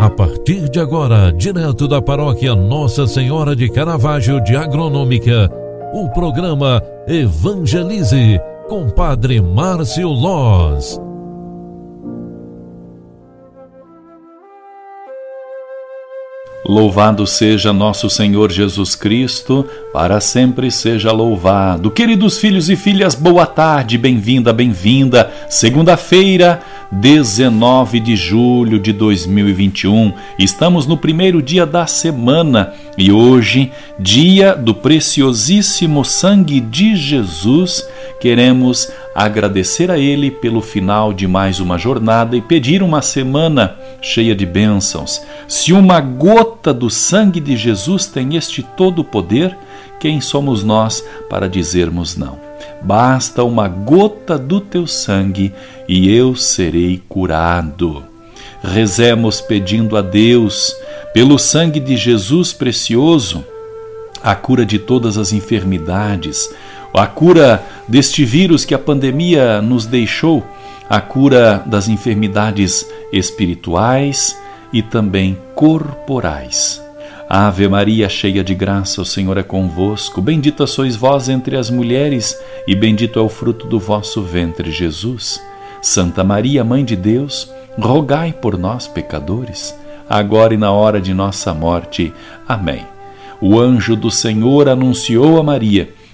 A partir de agora, direto da paróquia Nossa Senhora de Caravaggio de Agronômica, o programa Evangelize com Padre Márcio Loz. Louvado seja nosso Senhor Jesus Cristo, para sempre seja louvado. Queridos filhos e filhas, boa tarde, bem-vinda, bem-vinda. Segunda-feira, 19 de julho de 2021. Estamos no primeiro dia da semana e hoje, dia do preciosíssimo sangue de Jesus, queremos agradecer a Ele pelo final de mais uma jornada e pedir uma semana cheia de bênçãos. Se uma gota do sangue de Jesus tem este todo poder, quem somos nós para dizermos não? Basta uma gota do teu sangue e eu serei curado. Rezemos pedindo a Deus, pelo sangue de Jesus precioso, a cura de todas as enfermidades, a cura deste vírus que a pandemia nos deixou, a cura das enfermidades espirituais e também corporais. Ave Maria, cheia de graça, o Senhor é convosco. Bendita sois vós entre as mulheres, e bendito é o fruto do vosso ventre, Jesus. Santa Maria, Mãe de Deus, rogai por nós, pecadores, agora e na hora de nossa morte. Amém. O anjo do Senhor anunciou a Maria,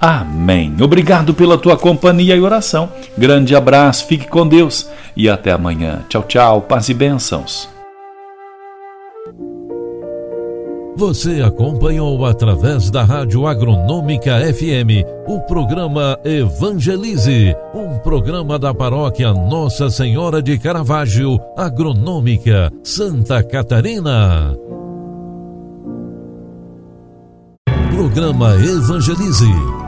Amém. Obrigado pela tua companhia e oração. Grande abraço, fique com Deus e até amanhã. Tchau, tchau, paz e bênçãos. Você acompanhou através da Rádio Agronômica FM o programa Evangelize, um programa da paróquia Nossa Senhora de Caravaggio, Agronômica, Santa Catarina. Programa Evangelize.